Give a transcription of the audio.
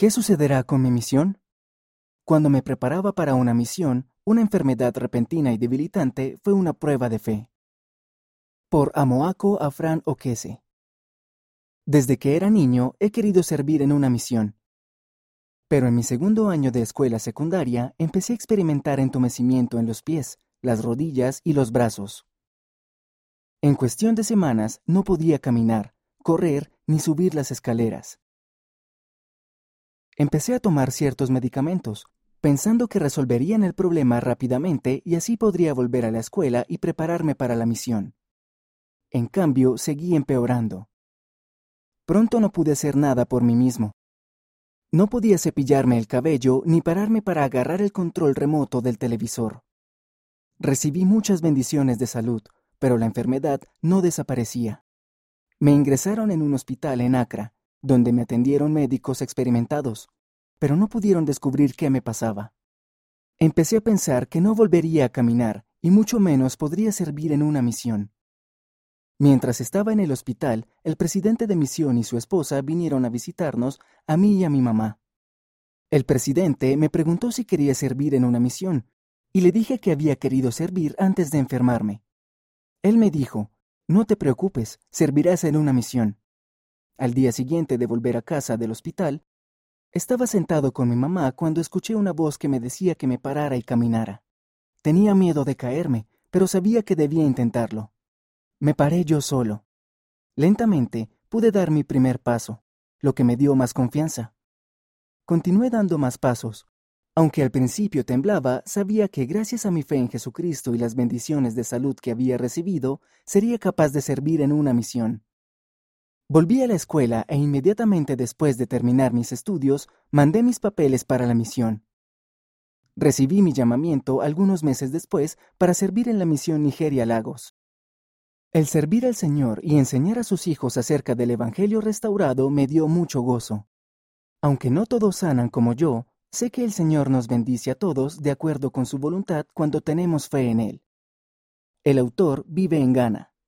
¿Qué sucederá con mi misión? Cuando me preparaba para una misión, una enfermedad repentina y debilitante fue una prueba de fe. Por Amoako Afran Okese. Desde que era niño he querido servir en una misión. Pero en mi segundo año de escuela secundaria empecé a experimentar entumecimiento en los pies, las rodillas y los brazos. En cuestión de semanas no podía caminar, correr ni subir las escaleras. Empecé a tomar ciertos medicamentos, pensando que resolverían el problema rápidamente y así podría volver a la escuela y prepararme para la misión. En cambio, seguí empeorando. Pronto no pude hacer nada por mí mismo. No podía cepillarme el cabello ni pararme para agarrar el control remoto del televisor. Recibí muchas bendiciones de salud, pero la enfermedad no desaparecía. Me ingresaron en un hospital en Acra, donde me atendieron médicos experimentados, pero no pudieron descubrir qué me pasaba. Empecé a pensar que no volvería a caminar y mucho menos podría servir en una misión. Mientras estaba en el hospital, el presidente de misión y su esposa vinieron a visitarnos, a mí y a mi mamá. El presidente me preguntó si quería servir en una misión, y le dije que había querido servir antes de enfermarme. Él me dijo, no te preocupes, servirás en una misión. Al día siguiente de volver a casa del hospital, estaba sentado con mi mamá cuando escuché una voz que me decía que me parara y caminara. Tenía miedo de caerme, pero sabía que debía intentarlo. Me paré yo solo. Lentamente pude dar mi primer paso, lo que me dio más confianza. Continué dando más pasos. Aunque al principio temblaba, sabía que gracias a mi fe en Jesucristo y las bendiciones de salud que había recibido, sería capaz de servir en una misión. Volví a la escuela e inmediatamente después de terminar mis estudios, mandé mis papeles para la misión. Recibí mi llamamiento algunos meses después para servir en la misión Nigeria Lagos. El servir al Señor y enseñar a sus hijos acerca del Evangelio restaurado me dio mucho gozo. Aunque no todos sanan como yo, sé que el Señor nos bendice a todos de acuerdo con su voluntad cuando tenemos fe en Él. El autor vive en Ghana.